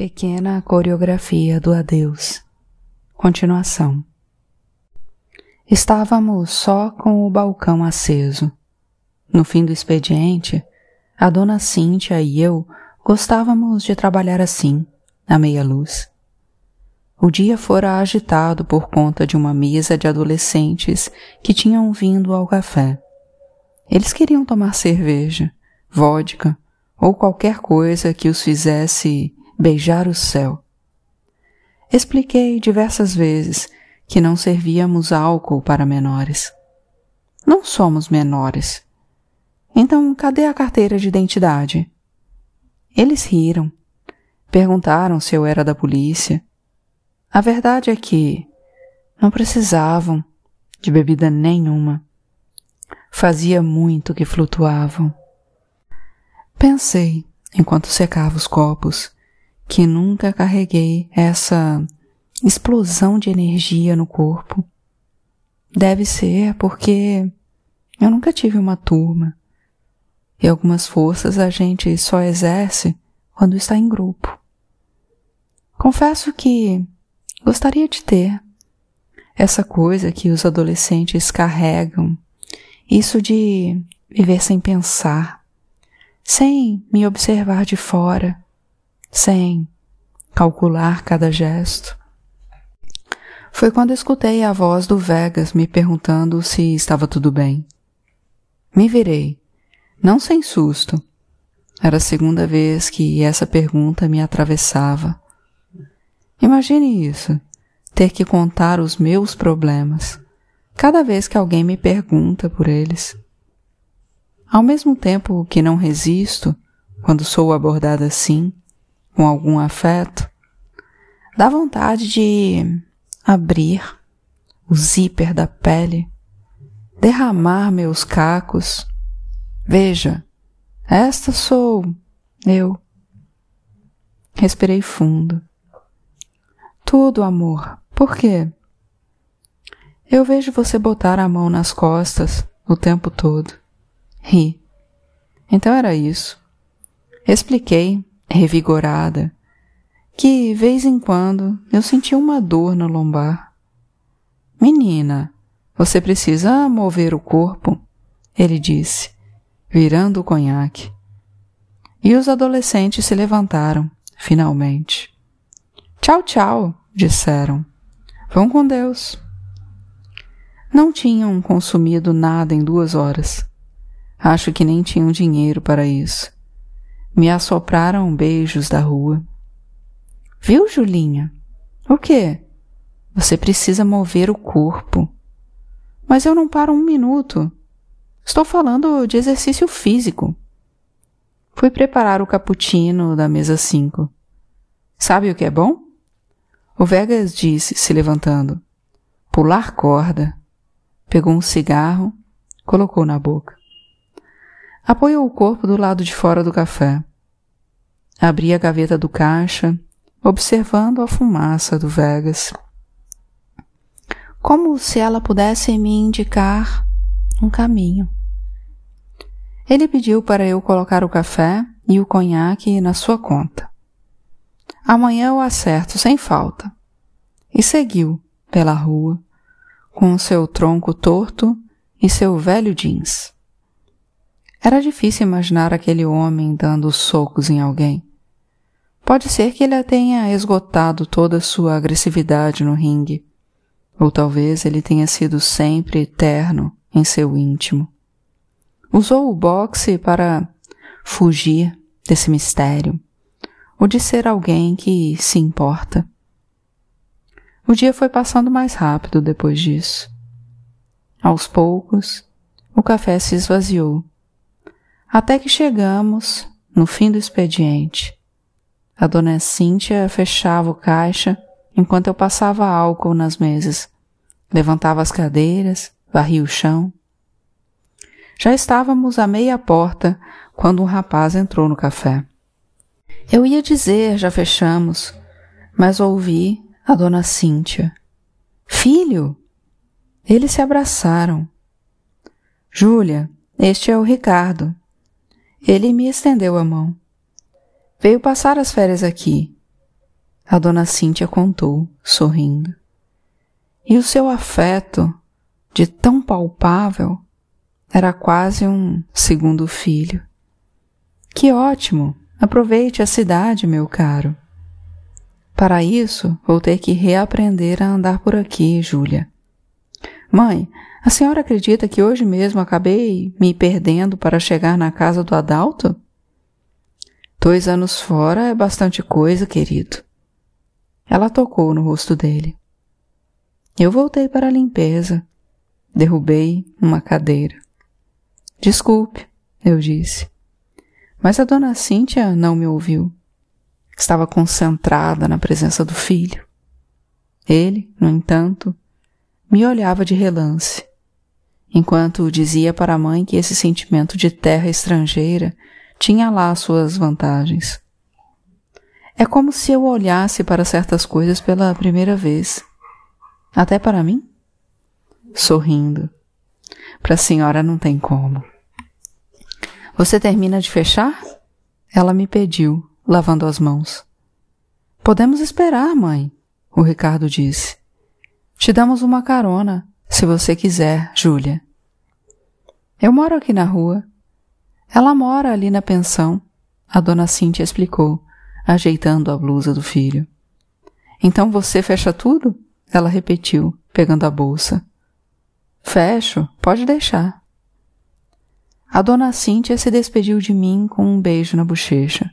Pequena coreografia do adeus. Continuação. Estávamos só com o balcão aceso. No fim do expediente, a dona Cíntia e eu gostávamos de trabalhar assim, à meia luz. O dia fora agitado por conta de uma mesa de adolescentes que tinham vindo ao café. Eles queriam tomar cerveja, vodka ou qualquer coisa que os fizesse beijar o céu. Expliquei diversas vezes que não servíamos álcool para menores. Não somos menores. Então, cadê a carteira de identidade? Eles riram. Perguntaram se eu era da polícia. A verdade é que não precisavam de bebida nenhuma. Fazia muito que flutuavam. Pensei, enquanto secava os copos, que nunca carreguei essa explosão de energia no corpo. Deve ser porque eu nunca tive uma turma. E algumas forças a gente só exerce quando está em grupo. Confesso que gostaria de ter essa coisa que os adolescentes carregam, isso de viver sem pensar, sem me observar de fora, sem calcular cada gesto. Foi quando escutei a voz do Vegas me perguntando se estava tudo bem. Me virei, não sem susto. Era a segunda vez que essa pergunta me atravessava. Imagine isso, ter que contar os meus problemas, cada vez que alguém me pergunta por eles. Ao mesmo tempo que não resisto, quando sou abordada assim, com algum afeto, dá vontade de abrir o zíper da pele, derramar meus cacos. Veja, esta sou eu. Respirei fundo. Tudo, amor. Por quê? Eu vejo você botar a mão nas costas o tempo todo. Ri. Então era isso. Expliquei revigorada, que, vez em quando, eu sentia uma dor no lombar. Menina, você precisa mover o corpo, ele disse, virando o conhaque. E os adolescentes se levantaram, finalmente. Tchau, tchau, disseram. Vão com Deus. Não tinham consumido nada em duas horas. Acho que nem tinham dinheiro para isso. Me assopraram beijos da rua. Viu, Julinha? O quê? Você precisa mover o corpo. Mas eu não paro um minuto. Estou falando de exercício físico. Fui preparar o cappuccino da mesa 5. Sabe o que é bom? O Vegas disse, se levantando. Pular corda. Pegou um cigarro, colocou na boca. Apoiou o corpo do lado de fora do café. Abri a gaveta do caixa, observando a fumaça do Vegas. Como se ela pudesse me indicar um caminho. Ele pediu para eu colocar o café e o conhaque na sua conta. Amanhã eu acerto sem falta. E seguiu pela rua, com seu tronco torto e seu velho jeans. Era difícil imaginar aquele homem dando socos em alguém. Pode ser que ele tenha esgotado toda a sua agressividade no ringue, ou talvez ele tenha sido sempre eterno em seu íntimo. Usou o boxe para fugir desse mistério, ou de ser alguém que se importa. O dia foi passando mais rápido depois disso. Aos poucos, o café se esvaziou até que chegamos no fim do expediente. A dona Cíntia fechava o caixa enquanto eu passava álcool nas mesas, levantava as cadeiras, varria o chão. Já estávamos à meia porta quando um rapaz entrou no café. Eu ia dizer já fechamos, mas ouvi a dona Cíntia. Filho! Eles se abraçaram. Júlia, este é o Ricardo. Ele me estendeu a mão. Veio passar as férias aqui. A dona Cíntia contou, sorrindo. E o seu afeto, de tão palpável, era quase um segundo filho. Que ótimo! Aproveite a cidade, meu caro. Para isso, vou ter que reaprender a andar por aqui, Júlia. Mãe, a senhora acredita que hoje mesmo acabei me perdendo para chegar na casa do Adalto? Dois anos fora é bastante coisa, querido. Ela tocou no rosto dele. Eu voltei para a limpeza. Derrubei uma cadeira. Desculpe, eu disse. Mas a dona Cíntia não me ouviu. Estava concentrada na presença do filho. Ele, no entanto, me olhava de relance, enquanto dizia para a mãe que esse sentimento de terra estrangeira tinha lá suas vantagens. É como se eu olhasse para certas coisas pela primeira vez. Até para mim? Sorrindo. Para a senhora não tem como. Você termina de fechar? Ela me pediu, lavando as mãos. Podemos esperar, mãe, o Ricardo disse. Te damos uma carona, se você quiser, Júlia. Eu moro aqui na rua. Ela mora ali na pensão, a dona Cíntia explicou ajeitando a blusa do filho. Então você fecha tudo? Ela repetiu, pegando a bolsa. Fecho, pode deixar. A dona Cíntia se despediu de mim com um beijo na bochecha.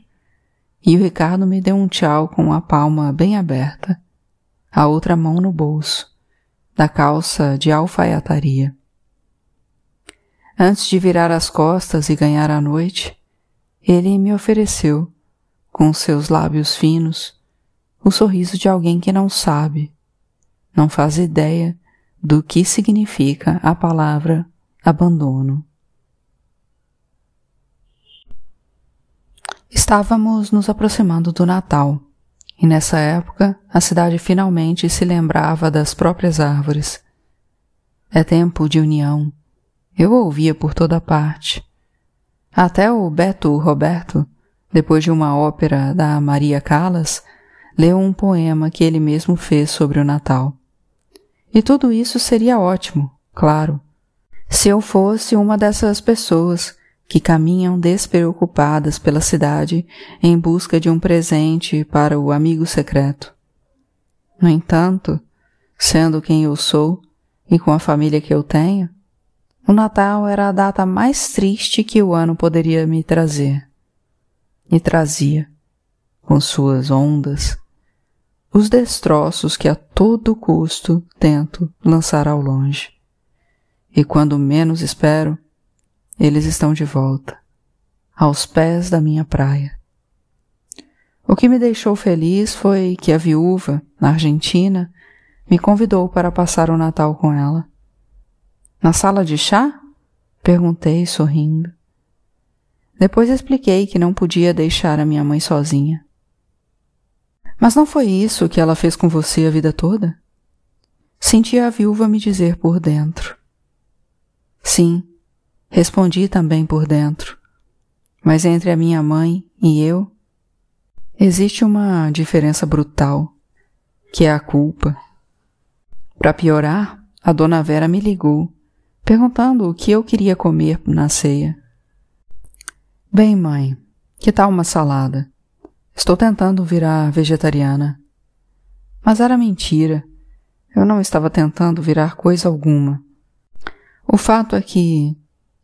E o Ricardo me deu um tchau com a palma bem aberta, a outra mão no bolso, da calça de alfaiataria. Antes de virar as costas e ganhar a noite, ele me ofereceu com seus lábios finos, o sorriso de alguém que não sabe, não faz ideia do que significa a palavra abandono. Estávamos nos aproximando do Natal, e nessa época a cidade finalmente se lembrava das próprias árvores. É tempo de união. Eu ouvia por toda parte. Até o Beto Roberto depois de uma ópera da Maria Callas, leu um poema que ele mesmo fez sobre o Natal. E tudo isso seria ótimo, claro, se eu fosse uma dessas pessoas que caminham despreocupadas pela cidade em busca de um presente para o amigo secreto. No entanto, sendo quem eu sou e com a família que eu tenho, o Natal era a data mais triste que o ano poderia me trazer e trazia, com suas ondas, os destroços que a todo custo tento lançar ao longe. E quando menos espero, eles estão de volta, aos pés da minha praia. O que me deixou feliz foi que a viúva, na Argentina, me convidou para passar o Natal com ela. Na sala de chá? Perguntei, sorrindo. Depois expliquei que não podia deixar a minha mãe sozinha. Mas não foi isso que ela fez com você a vida toda? Senti a viúva me dizer por dentro. Sim, respondi também por dentro. Mas entre a minha mãe e eu existe uma diferença brutal, que é a culpa. Para piorar, a dona Vera me ligou, perguntando o que eu queria comer na ceia. Bem, mãe, que tal uma salada? Estou tentando virar vegetariana. Mas era mentira. Eu não estava tentando virar coisa alguma. O fato é que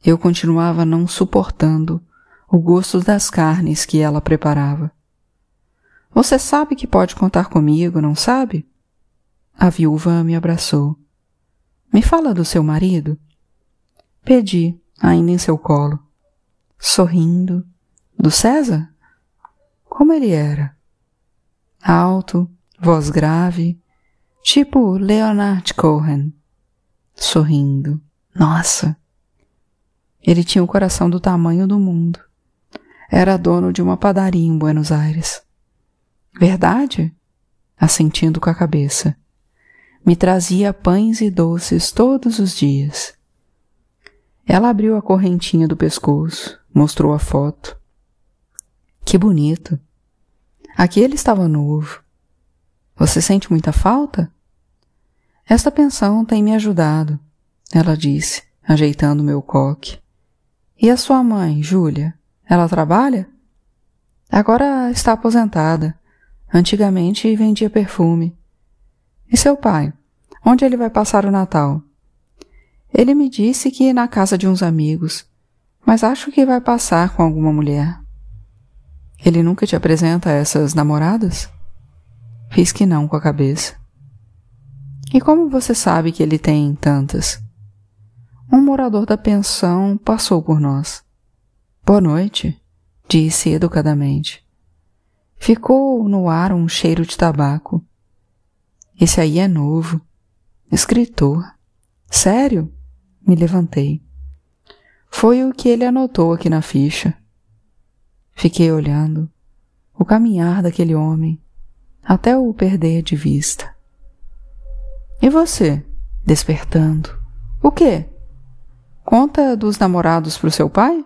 eu continuava não suportando o gosto das carnes que ela preparava. Você sabe que pode contar comigo, não sabe? A viúva me abraçou. Me fala do seu marido? Pedi, ainda em seu colo sorrindo. Do César? Como ele era? Alto, voz grave, tipo Leonard Cohen. Sorrindo. Nossa! Ele tinha o coração do tamanho do mundo. Era dono de uma padaria em Buenos Aires. Verdade? Assentindo com a cabeça. Me trazia pães e doces todos os dias. Ela abriu a correntinha do pescoço, mostrou a foto. Que bonito. Aqui ele estava novo. Você sente muita falta? Esta pensão tem me ajudado, ela disse, ajeitando meu coque. E a sua mãe, Júlia? Ela trabalha? Agora está aposentada. Antigamente vendia perfume. E seu pai? Onde ele vai passar o Natal? Ele me disse que na casa de uns amigos, mas acho que vai passar com alguma mulher. Ele nunca te apresenta essas namoradas? Fiz que não com a cabeça. E como você sabe que ele tem tantas? Um morador da pensão passou por nós. Boa noite, disse educadamente. Ficou no ar um cheiro de tabaco. Esse aí é novo. Escritor. Sério? Me levantei. Foi o que ele anotou aqui na ficha. Fiquei olhando o caminhar daquele homem até o perder de vista. E você? Despertando. O quê? Conta dos namorados pro seu pai?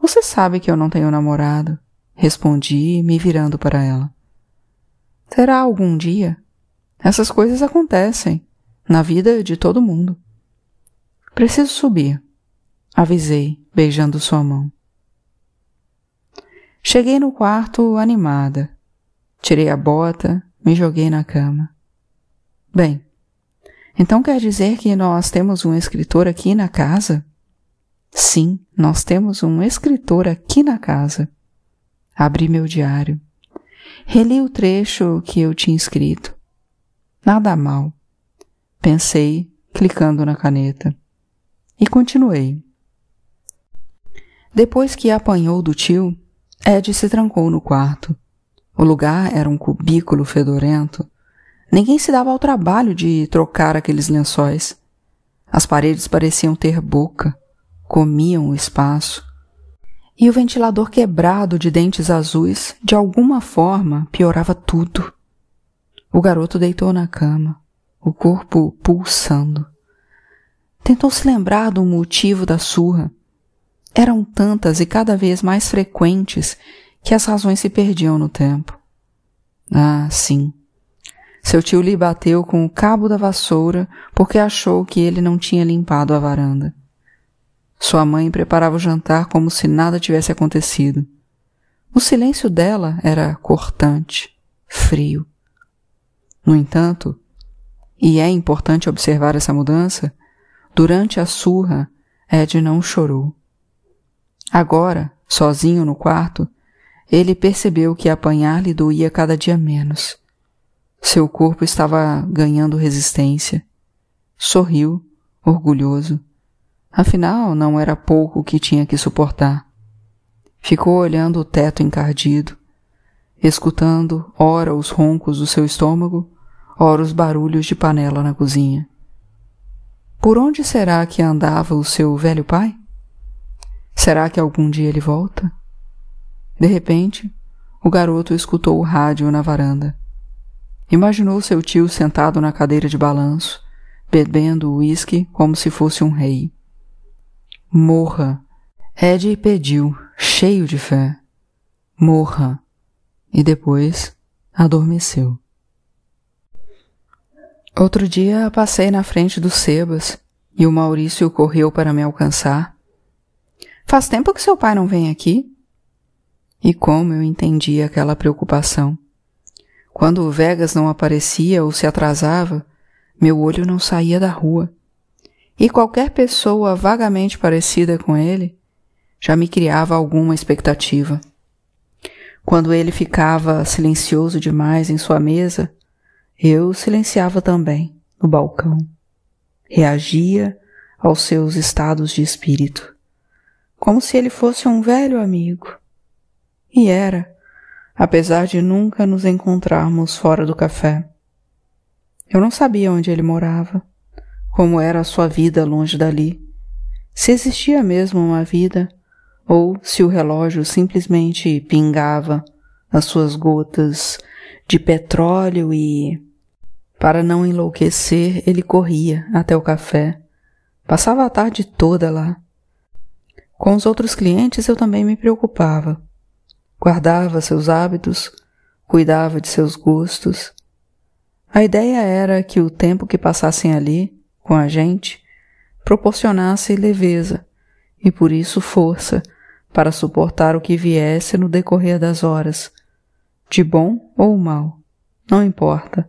Você sabe que eu não tenho namorado, respondi, me virando para ela. Será algum dia? Essas coisas acontecem na vida de todo mundo. Preciso subir, avisei, beijando sua mão. Cheguei no quarto animada. Tirei a bota, me joguei na cama. Bem, então quer dizer que nós temos um escritor aqui na casa? Sim, nós temos um escritor aqui na casa. Abri meu diário. Reli o trecho que eu tinha escrito. Nada mal. Pensei, clicando na caneta. E continuei. Depois que apanhou do tio, Ed se trancou no quarto. O lugar era um cubículo fedorento Ninguém se dava ao trabalho de trocar aqueles lençóis. As paredes pareciam ter boca, comiam o espaço. E o ventilador quebrado de dentes azuis, de alguma forma, piorava tudo. O garoto deitou na cama, o corpo pulsando. Tentou se lembrar do motivo da surra. Eram tantas e cada vez mais frequentes que as razões se perdiam no tempo. Ah, sim. Seu tio lhe bateu com o cabo da vassoura porque achou que ele não tinha limpado a varanda. Sua mãe preparava o jantar como se nada tivesse acontecido. O silêncio dela era cortante, frio. No entanto, e é importante observar essa mudança, durante a surra, Ed não chorou. Agora, sozinho no quarto, ele percebeu que apanhar lhe doía cada dia menos seu corpo estava ganhando resistência. Sorriu, orgulhoso. Afinal, não era pouco o que tinha que suportar. Ficou olhando o teto encardido, escutando ora os roncos do seu estômago, ora os barulhos de panela na cozinha. Por onde será que andava o seu velho pai? Será que algum dia ele volta? De repente, o garoto escutou o rádio na varanda. Imaginou seu tio sentado na cadeira de balanço, bebendo uísque como se fosse um rei. Morra! Ed pediu, cheio de fé. Morra! E depois adormeceu. Outro dia passei na frente dos sebas e o Maurício correu para me alcançar. Faz tempo que seu pai não vem aqui? E como eu entendi aquela preocupação. Quando o Vegas não aparecia ou se atrasava, meu olho não saía da rua. E qualquer pessoa vagamente parecida com ele já me criava alguma expectativa. Quando ele ficava silencioso demais em sua mesa, eu silenciava também no balcão. Reagia aos seus estados de espírito, como se ele fosse um velho amigo. E era apesar de nunca nos encontrarmos fora do café. Eu não sabia onde ele morava, como era a sua vida longe dali, se existia mesmo uma vida, ou se o relógio simplesmente pingava as suas gotas de petróleo e, para não enlouquecer, ele corria até o café. Passava a tarde toda lá. Com os outros clientes eu também me preocupava guardava seus hábitos, cuidava de seus gostos, A ideia era que o tempo que passassem ali, com a gente, proporcionasse leveza e por isso força para suportar o que viesse no decorrer das horas, de bom ou mal, não importa.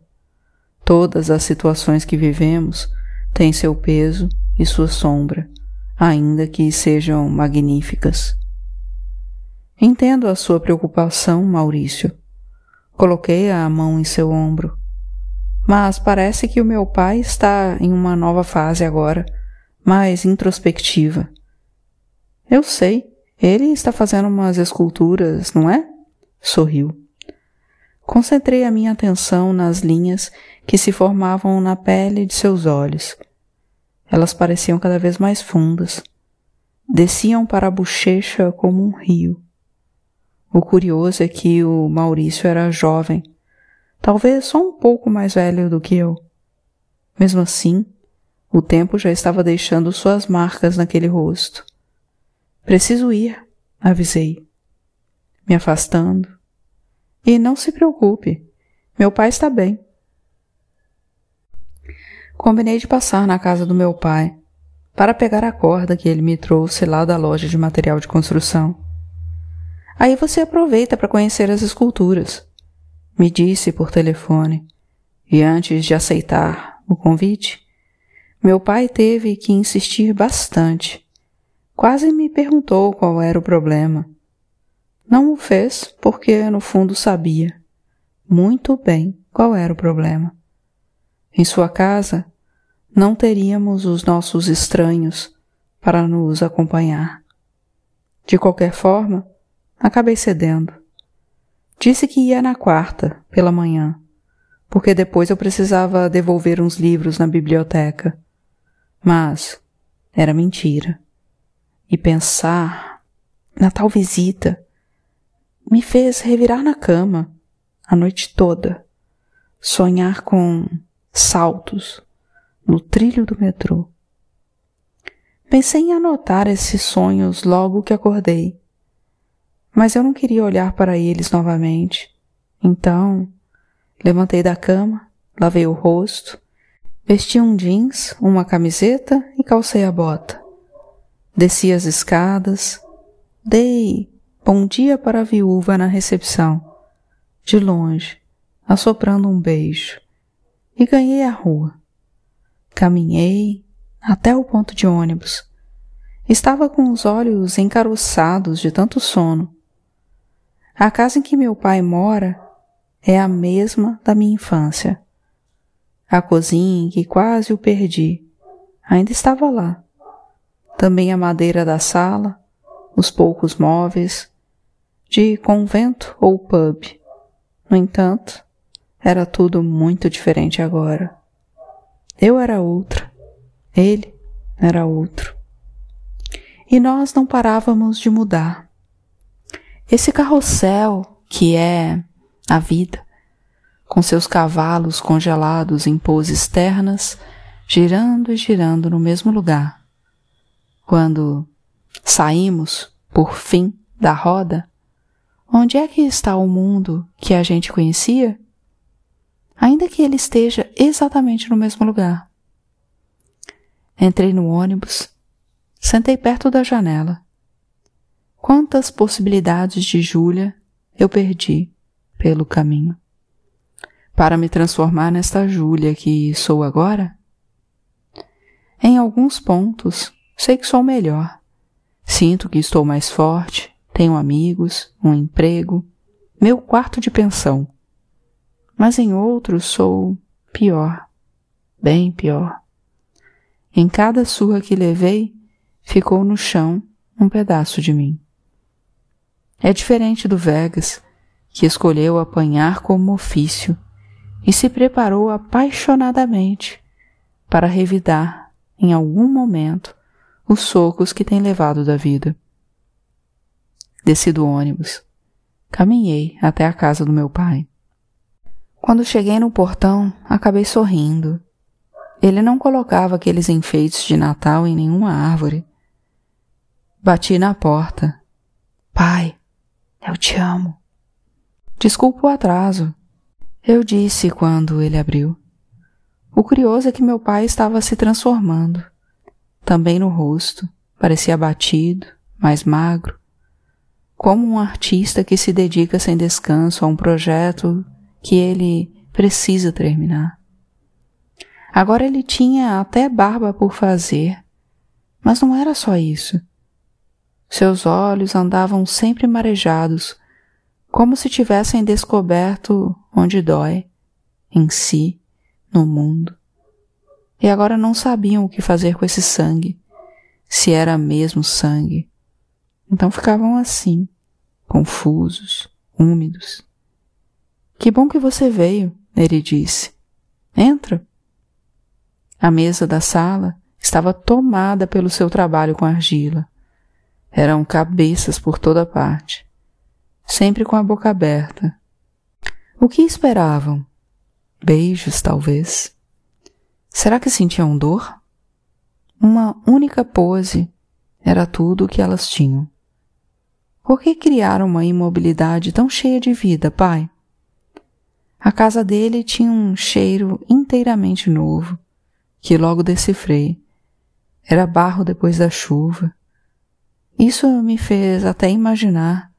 Todas as situações que vivemos têm seu peso e sua sombra, ainda que sejam magníficas. Entendo a sua preocupação, Maurício. Coloquei a mão em seu ombro. Mas parece que o meu pai está em uma nova fase agora, mais introspectiva. Eu sei, ele está fazendo umas esculturas, não é? Sorriu. Concentrei a minha atenção nas linhas que se formavam na pele de seus olhos. Elas pareciam cada vez mais fundas. Desciam para a bochecha como um rio. O curioso é que o Maurício era jovem, talvez só um pouco mais velho do que eu. Mesmo assim, o tempo já estava deixando suas marcas naquele rosto. Preciso ir, avisei, me afastando. E não se preocupe, meu pai está bem. Combinei de passar na casa do meu pai para pegar a corda que ele me trouxe lá da loja de material de construção. Aí você aproveita para conhecer as esculturas, me disse por telefone. E antes de aceitar o convite, meu pai teve que insistir bastante. Quase me perguntou qual era o problema. Não o fez porque, no fundo, sabia muito bem qual era o problema. Em sua casa, não teríamos os nossos estranhos para nos acompanhar. De qualquer forma, acabei cedendo. Disse que ia na quarta, pela manhã, porque depois eu precisava devolver uns livros na biblioteca. Mas era mentira. E pensar na tal visita me fez revirar na cama a noite toda, sonhar com saltos no trilho do metrô. Pensei em anotar esses sonhos logo que acordei mas eu não queria olhar para eles novamente. Então, levantei da cama, lavei o rosto, vesti um jeans, uma camiseta e calcei a bota. Desci as escadas, dei bom dia para a viúva na recepção, de longe, assoprando um beijo, e ganhei a rua. Caminhei até o ponto de ônibus. Estava com os olhos encaroçados de tanto sono a casa em que meu pai mora é a mesma da minha infância. A cozinha em que quase o perdi ainda estava lá. Também a madeira da sala, os poucos móveis, de convento ou pub. No entanto, era tudo muito diferente agora. Eu era outra, ele era outro. E nós não parávamos de mudar. Esse carrossel que é a vida, com seus cavalos congelados em poses ternas, girando e girando no mesmo lugar. Quando saímos, por fim, da roda, onde é que está o mundo que a gente conhecia? Ainda que ele esteja exatamente no mesmo lugar. Entrei no ônibus, sentei perto da janela Quantas possibilidades de Júlia eu perdi pelo caminho. Para me transformar nesta Júlia que sou agora? Em alguns pontos, sei que sou melhor. Sinto que estou mais forte, tenho amigos, um emprego, meu quarto de pensão. Mas em outros sou pior, bem pior. Em cada surra que levei, ficou no chão um pedaço de mim. É diferente do Vegas, que escolheu apanhar como ofício e se preparou apaixonadamente para revidar, em algum momento, os socos que tem levado da vida. Desci do ônibus. Caminhei até a casa do meu pai. Quando cheguei no portão, acabei sorrindo. Ele não colocava aqueles enfeites de Natal em nenhuma árvore. Bati na porta. Pai, eu te amo. Desculpa o atraso. Eu disse quando ele abriu. O curioso é que meu pai estava se transformando. Também no rosto, parecia abatido, mais magro, como um artista que se dedica sem descanso a um projeto que ele precisa terminar. Agora ele tinha até barba por fazer, mas não era só isso. Seus olhos andavam sempre marejados, como se tivessem descoberto onde dói, em si, no mundo. E agora não sabiam o que fazer com esse sangue, se era mesmo sangue. Então ficavam assim, confusos, úmidos. Que bom que você veio, ele disse. Entra. A mesa da sala estava tomada pelo seu trabalho com argila. Eram cabeças por toda parte, sempre com a boca aberta. O que esperavam? Beijos, talvez. Será que sentiam dor? Uma única pose era tudo o que elas tinham. Por que criaram uma imobilidade tão cheia de vida, pai? A casa dele tinha um cheiro inteiramente novo, que logo decifrei. Era barro depois da chuva. Isso me fez até imaginar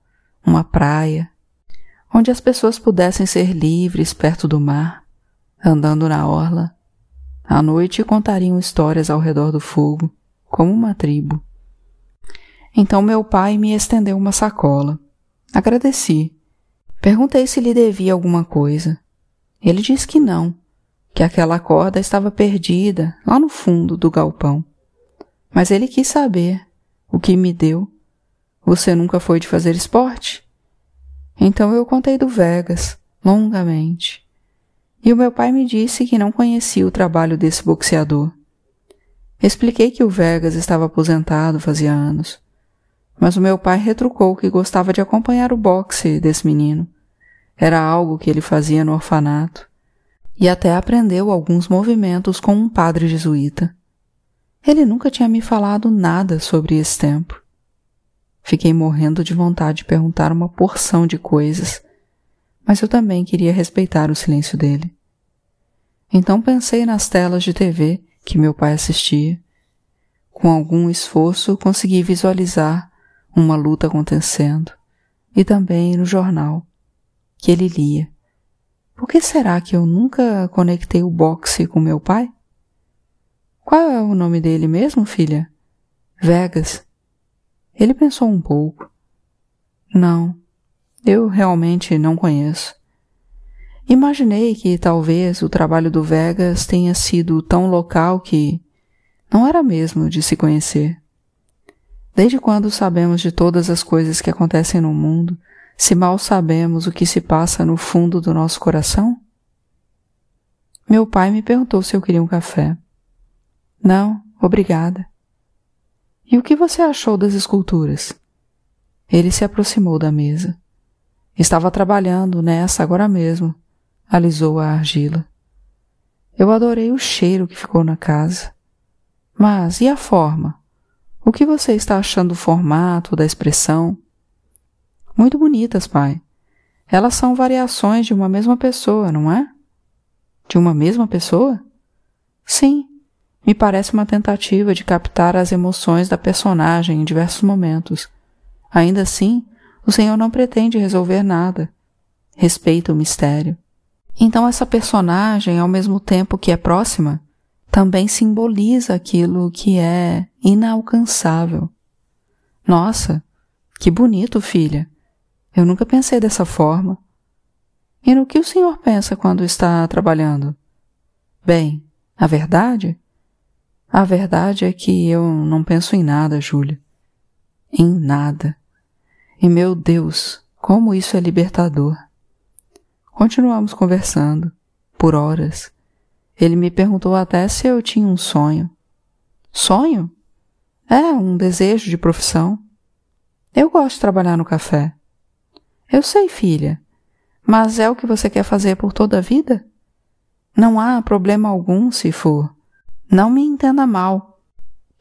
uma praia, onde as pessoas pudessem ser livres perto do mar, andando na orla. À noite contariam histórias ao redor do fogo, como uma tribo. Então meu pai me estendeu uma sacola. Agradeci. Perguntei se lhe devia alguma coisa. Ele disse que não, que aquela corda estava perdida lá no fundo do galpão. Mas ele quis saber o que me deu. Você nunca foi de fazer esporte? Então eu contei do Vegas, longamente. E o meu pai me disse que não conhecia o trabalho desse boxeador. Expliquei que o Vegas estava aposentado fazia anos, mas o meu pai retrucou que gostava de acompanhar o boxe desse menino. Era algo que ele fazia no orfanato e até aprendeu alguns movimentos com um padre jesuíta. Ele nunca tinha me falado nada sobre esse tempo. Fiquei morrendo de vontade de perguntar uma porção de coisas, mas eu também queria respeitar o silêncio dele. Então pensei nas telas de TV que meu pai assistia. Com algum esforço consegui visualizar uma luta acontecendo e também no jornal que ele lia. Por que será que eu nunca conectei o boxe com meu pai? Qual é o nome dele mesmo, filha? Vegas. Ele pensou um pouco. Não, eu realmente não conheço. Imaginei que talvez o trabalho do Vegas tenha sido tão local que não era mesmo de se conhecer. Desde quando sabemos de todas as coisas que acontecem no mundo, se mal sabemos o que se passa no fundo do nosso coração? Meu pai me perguntou se eu queria um café. Não, obrigada. E o que você achou das esculturas? Ele se aproximou da mesa. Estava trabalhando nessa agora mesmo, alisou a argila. Eu adorei o cheiro que ficou na casa. Mas e a forma? O que você está achando do formato, da expressão? Muito bonitas, pai. Elas são variações de uma mesma pessoa, não é? De uma mesma pessoa? Sim, me parece uma tentativa de captar as emoções da personagem em diversos momentos. Ainda assim, o Senhor não pretende resolver nada. Respeita o mistério. Então, essa personagem, ao mesmo tempo que é próxima, também simboliza aquilo que é inalcançável. Nossa, que bonito, filha. Eu nunca pensei dessa forma. E no que o senhor pensa quando está trabalhando? Bem, a verdade a verdade é que eu não penso em nada, Júlia. Em nada. E meu Deus, como isso é libertador. Continuamos conversando, por horas. Ele me perguntou até se eu tinha um sonho. Sonho? É, um desejo de profissão. Eu gosto de trabalhar no café. Eu sei, filha, mas é o que você quer fazer por toda a vida? Não há problema algum se for. Não me entenda mal.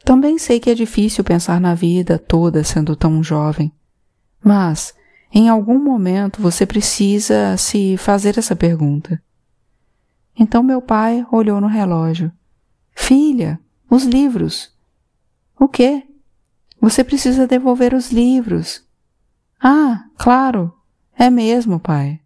Também sei que é difícil pensar na vida toda sendo tão jovem. Mas em algum momento você precisa se fazer essa pergunta. Então meu pai olhou no relógio. Filha, os livros. O quê? Você precisa devolver os livros. Ah, claro. É mesmo, pai.